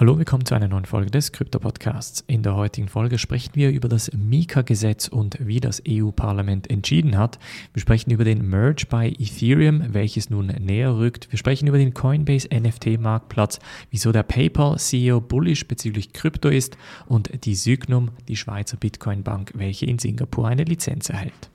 Hallo, willkommen zu einer neuen Folge des Krypto-Podcasts. In der heutigen Folge sprechen wir über das Mika-Gesetz und wie das EU-Parlament entschieden hat. Wir sprechen über den Merge bei Ethereum, welches nun näher rückt. Wir sprechen über den Coinbase NFT-Marktplatz, wieso der PayPal-CEO bullish bezüglich Krypto ist und die Sygnum, die Schweizer Bitcoin-Bank, welche in Singapur eine Lizenz erhält.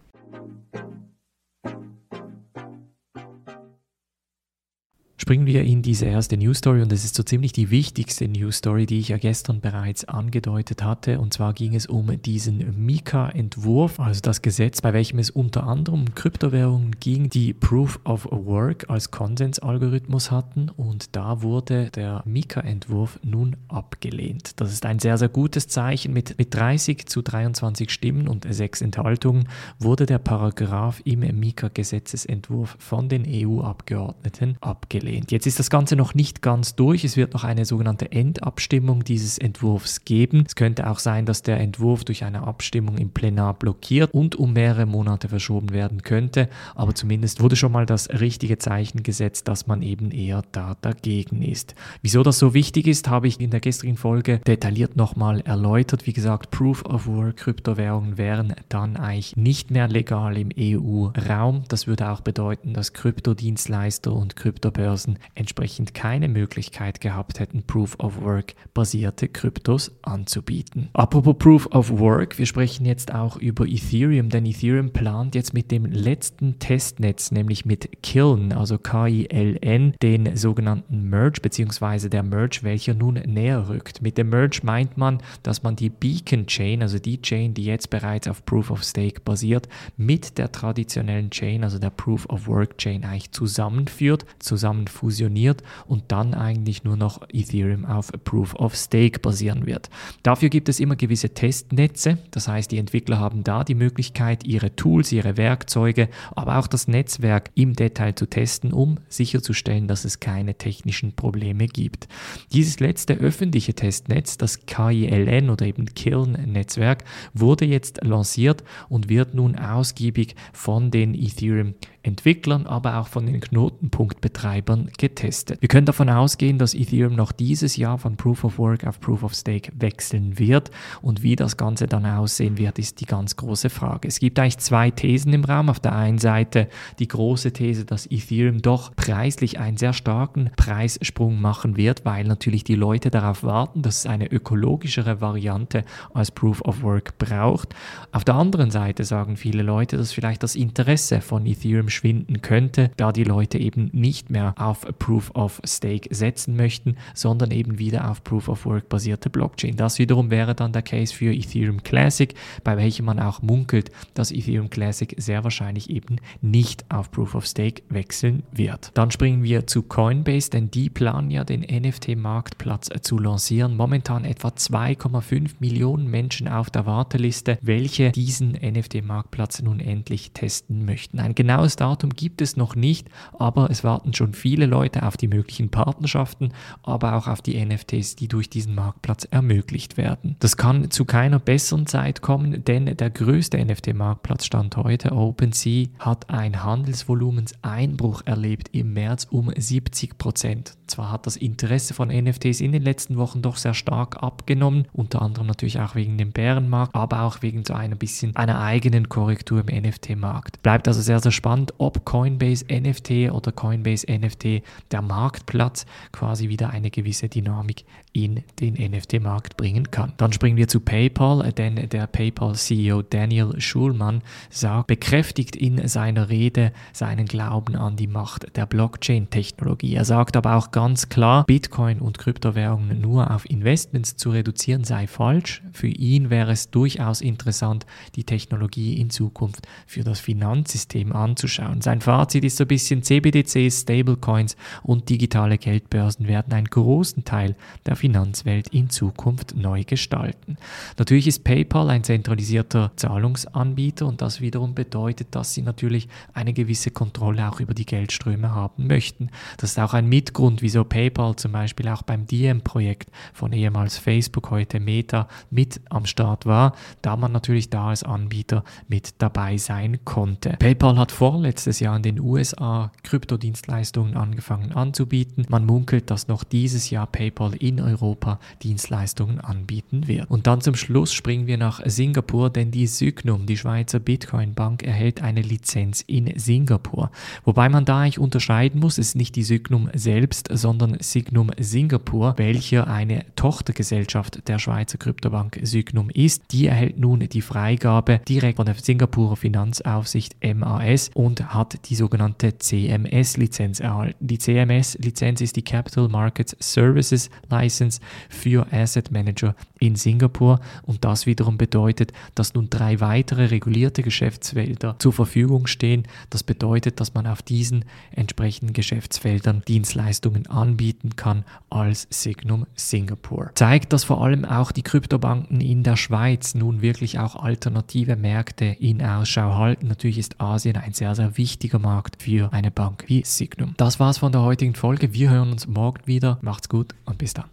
Springen wir in diese erste News Story und es ist so ziemlich die wichtigste News Story, die ich ja gestern bereits angedeutet hatte. Und zwar ging es um diesen Mika-Entwurf, also das Gesetz, bei welchem es unter anderem um Kryptowährungen ging, die Proof of Work als Konsensalgorithmus hatten. Und da wurde der Mika-Entwurf nun abgelehnt. Das ist ein sehr, sehr gutes Zeichen. Mit, mit 30 zu 23 Stimmen und sechs Enthaltungen wurde der Paragraph im Mika-Gesetzesentwurf von den EU-Abgeordneten abgelehnt abgelehnt. Jetzt ist das Ganze noch nicht ganz durch. Es wird noch eine sogenannte Endabstimmung dieses Entwurfs geben. Es könnte auch sein, dass der Entwurf durch eine Abstimmung im Plenar blockiert und um mehrere Monate verschoben werden könnte. Aber zumindest wurde schon mal das richtige Zeichen gesetzt, dass man eben eher da dagegen ist. Wieso das so wichtig ist, habe ich in der gestrigen Folge detailliert nochmal erläutert. Wie gesagt, Proof of Work Kryptowährungen wären dann eigentlich nicht mehr legal im EU-Raum. Das würde auch bedeuten, dass Kryptodienstleister und Kryptobörsen Börsen entsprechend keine Möglichkeit gehabt hätten, Proof of Work basierte Kryptos anzubieten. Apropos Proof of Work, wir sprechen jetzt auch über Ethereum, denn Ethereum plant jetzt mit dem letzten Testnetz, nämlich mit Kiln, also K-I-L-N, den sogenannten Merge bzw. der Merge, welcher nun näher rückt. Mit dem Merge meint man, dass man die Beacon Chain, also die Chain, die jetzt bereits auf Proof of Stake basiert, mit der traditionellen Chain, also der Proof of Work Chain eigentlich zusammenführt, zusammen fusioniert und dann eigentlich nur noch Ethereum auf Proof of Stake basieren wird. Dafür gibt es immer gewisse Testnetze, das heißt, die Entwickler haben da die Möglichkeit, ihre Tools, ihre Werkzeuge, aber auch das Netzwerk im Detail zu testen, um sicherzustellen, dass es keine technischen Probleme gibt. Dieses letzte öffentliche Testnetz, das KILN oder eben Kiln-Netzwerk, wurde jetzt lanciert und wird nun ausgiebig von den Ethereum Entwicklern, aber auch von den Knotenpunktbetreibern getestet. Wir können davon ausgehen, dass Ethereum noch dieses Jahr von Proof of Work auf Proof of Stake wechseln wird und wie das Ganze dann aussehen wird, ist die ganz große Frage. Es gibt eigentlich zwei Thesen im Raum. Auf der einen Seite die große These, dass Ethereum doch preislich einen sehr starken Preissprung machen wird, weil natürlich die Leute darauf warten, dass es eine ökologischere Variante als Proof of Work braucht. Auf der anderen Seite sagen viele Leute, dass vielleicht das Interesse von Ethereum schwinden könnte, da die Leute eben nicht mehr auf Proof of Stake setzen möchten, sondern eben wieder auf Proof of Work basierte Blockchain. Das wiederum wäre dann der Case für Ethereum Classic, bei welchem man auch munkelt, dass Ethereum Classic sehr wahrscheinlich eben nicht auf Proof of Stake wechseln wird. Dann springen wir zu Coinbase, denn die planen ja den NFT-Marktplatz zu lancieren. Momentan etwa 2,5 Millionen Menschen auf der Warteliste, welche diesen NFT-Marktplatz nun endlich testen möchten. Ein genaues Datum gibt es noch nicht, aber es warten schon viele Leute auf die möglichen Partnerschaften, aber auch auf die NFTs, die durch diesen Marktplatz ermöglicht werden. Das kann zu keiner besseren Zeit kommen, denn der größte NFT-Marktplatz stand heute, OpenSea, hat ein Handelsvolumenseinbruch erlebt im März um 70 Prozent. Zwar hat das Interesse von NFTs in den letzten Wochen doch sehr stark abgenommen, unter anderem natürlich auch wegen dem Bärenmarkt, aber auch wegen so einer bisschen einer eigenen Korrektur im NFT-Markt. Bleibt also sehr, sehr spannend, ob Coinbase NFT oder Coinbase NFT der Marktplatz quasi wieder eine gewisse Dynamik in den NFT-Markt bringen kann. Dann springen wir zu PayPal, denn der PayPal-CEO Daniel Schulman sagt, bekräftigt in seiner Rede seinen Glauben an die Macht der Blockchain-Technologie. Er sagt aber auch ganz klar, Bitcoin und Kryptowährungen nur auf Investments zu reduzieren sei falsch. Für ihn wäre es durchaus interessant, die Technologie in Zukunft für das Finanzsystem anzuschauen. Sein Fazit ist so ein bisschen CBDCs, Stablecoins und digitale Geldbörsen werden einen großen Teil der Finanzwelt in Zukunft neu gestalten. Natürlich ist PayPal ein zentralisierter Zahlungsanbieter und das wiederum bedeutet, dass sie natürlich eine gewisse Kontrolle auch über die Geldströme haben möchten. Das ist auch ein Mitgrund, wieso PayPal zum Beispiel auch beim Diem-Projekt von ehemals Facebook, heute Meta, mit am Start war, da man natürlich da als Anbieter mit dabei sein konnte. PayPal hat vor vorletztes Jahr in den USA Kryptodienstleistungen angefangen anzubieten. Man munkelt, dass noch dieses Jahr PayPal in Europa Dienstleistungen anbieten wird. Und dann zum Schluss springen wir nach Singapur, denn die Sygnum, die Schweizer Bitcoin-Bank, erhält eine Lizenz in Singapur. Wobei man da eigentlich unterscheiden muss, ist nicht die Sygnum selbst, sondern Signum Singapur, welche eine Tochtergesellschaft der Schweizer Kryptobank Sygnum ist. Die erhält nun die Freigabe direkt von der Singapurer Finanzaufsicht MAS und hat die sogenannte CMS-Lizenz erhalten. Die CMS-Lizenz ist die Capital Markets Services License für Asset Manager in Singapur und das wiederum bedeutet, dass nun drei weitere regulierte Geschäftsfelder zur Verfügung stehen. Das bedeutet, dass man auf diesen entsprechenden Geschäftsfeldern Dienstleistungen anbieten kann als Signum Singapur. Zeigt, dass vor allem auch die Kryptobanken in der Schweiz nun wirklich auch alternative Märkte in Ausschau halten. Natürlich ist Asien ein sehr, sehr wichtiger Markt für eine Bank wie Signum. Das war's von der heutigen Folge. Wir hören uns morgen wieder. Macht's gut und bis dann.